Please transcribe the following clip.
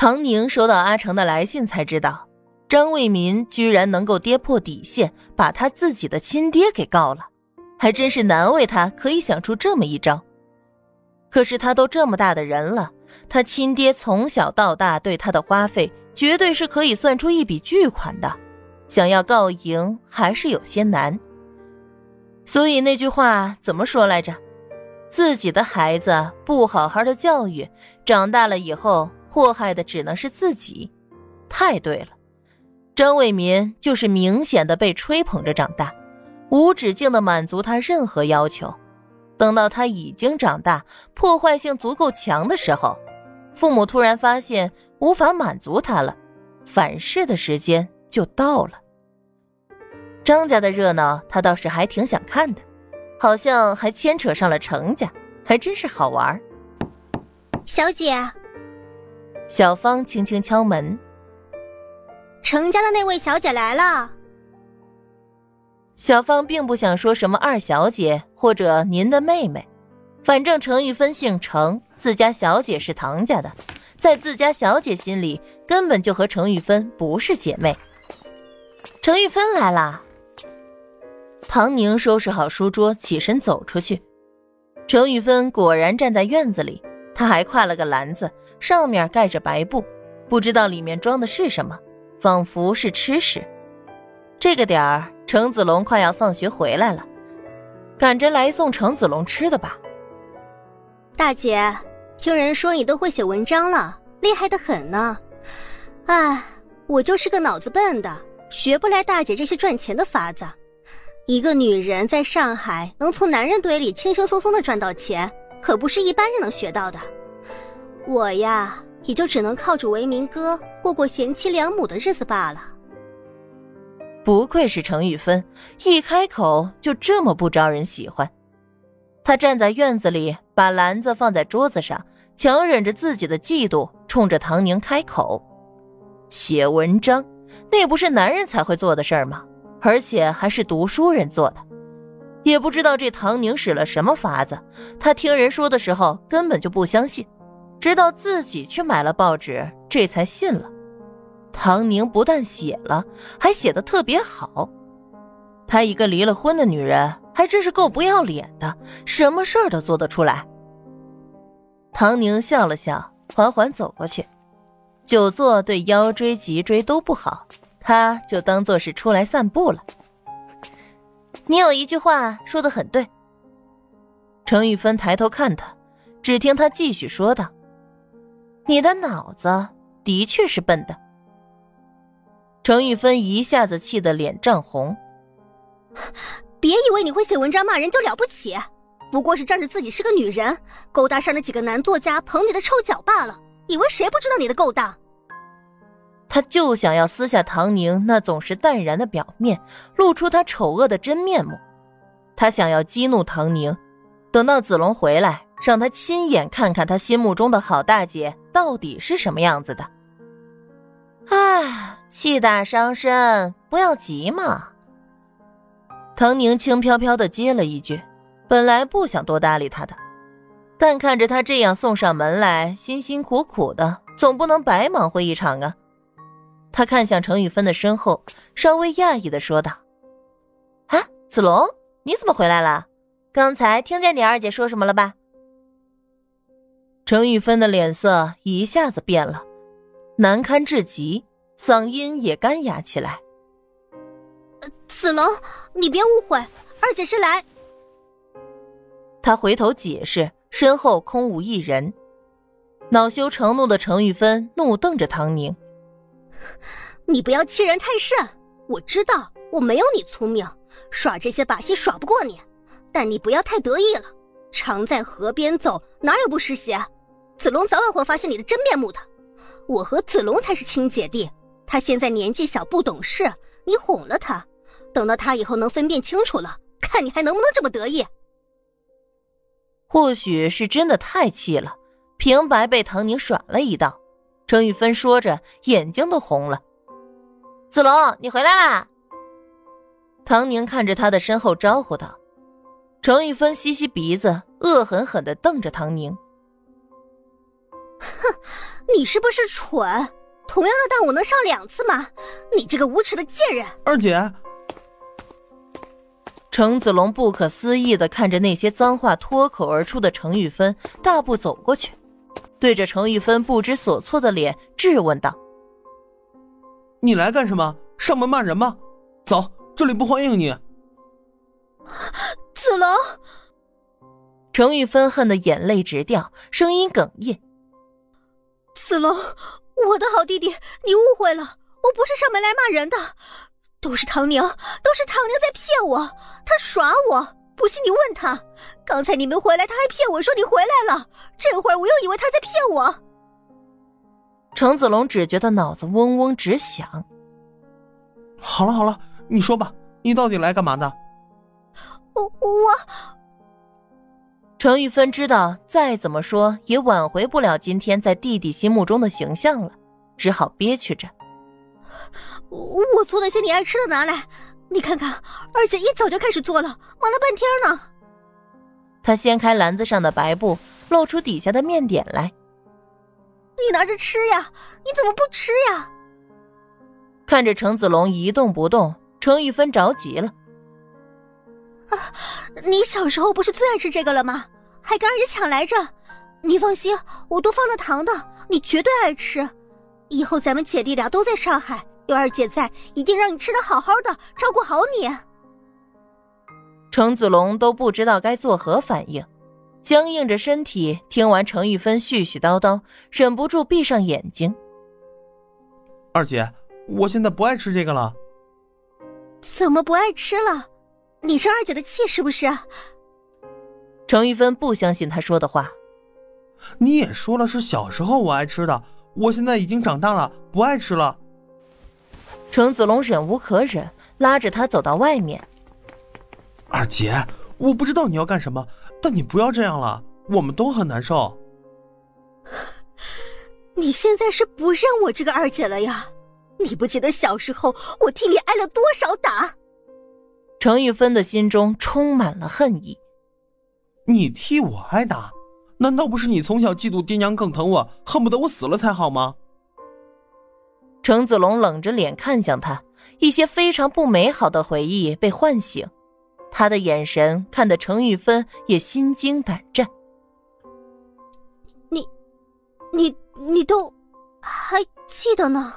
唐宁收到阿成的来信，才知道张卫民居然能够跌破底线，把他自己的亲爹给告了，还真是难为他可以想出这么一招。可是他都这么大的人了，他亲爹从小到大对他的花费，绝对是可以算出一笔巨款的，想要告赢还是有些难。所以那句话怎么说来着？自己的孩子不好好的教育，长大了以后祸害的只能是自己。太对了，张伟民就是明显的被吹捧着长大，无止境的满足他任何要求。等到他已经长大，破坏性足够强的时候，父母突然发现无法满足他了，反噬的时间就到了。张家的热闹，他倒是还挺想看的。好像还牵扯上了程家，还真是好玩。小姐，小芳轻轻敲门。程家的那位小姐来了。小芳并不想说什么二小姐或者您的妹妹，反正程玉芬姓程，自家小姐是唐家的，在自家小姐心里根本就和程玉芬不是姐妹。程玉芬来了。唐宁收拾好书桌，起身走出去。程玉芬果然站在院子里，他还挎了个篮子，上面盖着白布，不知道里面装的是什么，仿佛是吃食。这个点儿，程子龙快要放学回来了，赶着来送程子龙吃的吧。大姐，听人说你都会写文章了，厉害的很呢。唉，我就是个脑子笨的，学不来大姐这些赚钱的法子。一个女人在上海能从男人堆里轻轻松松的赚到钱，可不是一般人能学到的。我呀，也就只能靠着为民哥过过贤妻良母的日子罢了。不愧是程玉芬，一开口就这么不招人喜欢。她站在院子里，把篮子放在桌子上，强忍着自己的嫉妒，冲着唐宁开口：“写文章，那不是男人才会做的事儿吗？”而且还是读书人做的，也不知道这唐宁使了什么法子。他听人说的时候根本就不相信，直到自己去买了报纸，这才信了。唐宁不但写了，还写的特别好。她一个离了婚的女人，还真是够不要脸的，什么事儿都做得出来。唐宁笑了笑，缓缓走过去。久坐对腰椎、脊椎都不好。他就当做是出来散步了。你有一句话说的很对。程玉芬抬头看他，只听他继续说道：“你的脑子的确是笨的。”程玉芬一下子气得脸涨红。别以为你会写文章骂人就了不起，不过是仗着自己是个女人，勾搭上了几个男作家捧你的臭脚罢了。以为谁不知道你的勾当？他就想要撕下唐宁那总是淡然的表面，露出他丑恶的真面目。他想要激怒唐宁，等到子龙回来，让他亲眼看看他心目中的好大姐到底是什么样子的。唉，气大伤身，不要急嘛。唐宁轻飘飘的接了一句，本来不想多搭理他的，但看着他这样送上门来，辛辛苦苦的，总不能白忙活一场啊。他看向程玉芬的身后，稍微讶异的说道：“啊，子龙，你怎么回来了？刚才听见你二姐说什么了吧？”程玉芬的脸色一下子变了，难堪至极，嗓音也干哑起来：“子龙，你别误会，二姐是来……”他回头解释，身后空无一人。恼羞成怒的程玉芬怒瞪着唐宁。你不要欺人太甚！我知道我没有你聪明，耍这些把戏耍不过你。但你不要太得意了。常在河边走，哪有不湿鞋？子龙早晚会发现你的真面目的。我和子龙才是亲姐弟。他现在年纪小，不懂事，你哄了他。等到他以后能分辨清楚了，看你还能不能这么得意。或许是真的太气了，平白被唐宁耍了一道。程玉芬说着，眼睛都红了。子龙，你回来啦！唐宁看着他的身后招呼道。程玉芬吸吸鼻子，恶狠狠的瞪着唐宁。哼，你是不是蠢？同样的当我能上两次吗？你这个无耻的贱人！二姐，程子龙不可思议的看着那些脏话脱口而出的程玉芬，大步走过去，对着程玉芬不知所措的脸质问道：“你来干什么？上门骂人吗？走，这里不欢迎你。”子龙。程玉芬恨得眼泪直掉，声音哽咽：“子龙，我的好弟弟，你误会了，我不是上门来骂人的，都是唐宁，都是唐宁在骗我，他耍我。不信你问他，刚才你没回来，他还骗我说你回来了，这会儿我又以为他在骗我。”程子龙只觉得脑子嗡嗡直响。好了好了，你说吧，你到底来干嘛的？我我。程玉芬知道，再怎么说也挽回不了今天在弟弟心目中的形象了，只好憋屈着。我做了些你爱吃的拿来，你看看，二姐一早就开始做了，忙了半天呢。她掀开篮子上的白布，露出底下的面点来。你拿着吃呀？你怎么不吃呀？看着程子龙一动不动，程玉芬着急了。啊！你小时候不是最爱吃这个了吗？还跟二姐抢来着。你放心，我都放了糖的，你绝对爱吃。以后咱们姐弟俩都在上海，有二姐在，一定让你吃的好好的，照顾好你。程子龙都不知道该作何反应，僵硬着身体听完程玉芬絮絮叨叨，忍不住闭上眼睛。二姐，我现在不爱吃这个了。怎么不爱吃了？你生二姐的气是不是？程玉芬不相信他说的话。你也说了是小时候我爱吃的，我现在已经长大了，不爱吃了。程子龙忍无可忍，拉着他走到外面。二姐，我不知道你要干什么，但你不要这样了，我们都很难受。你现在是不认我这个二姐了呀？你不记得小时候我替你挨了多少打？程玉芬的心中充满了恨意。你替我挨打，难道不是你从小嫉妒爹娘更疼我，恨不得我死了才好吗？程子龙冷着脸看向他，一些非常不美好的回忆被唤醒，他的眼神看得程玉芬也心惊胆战。你，你，你都还记得呢？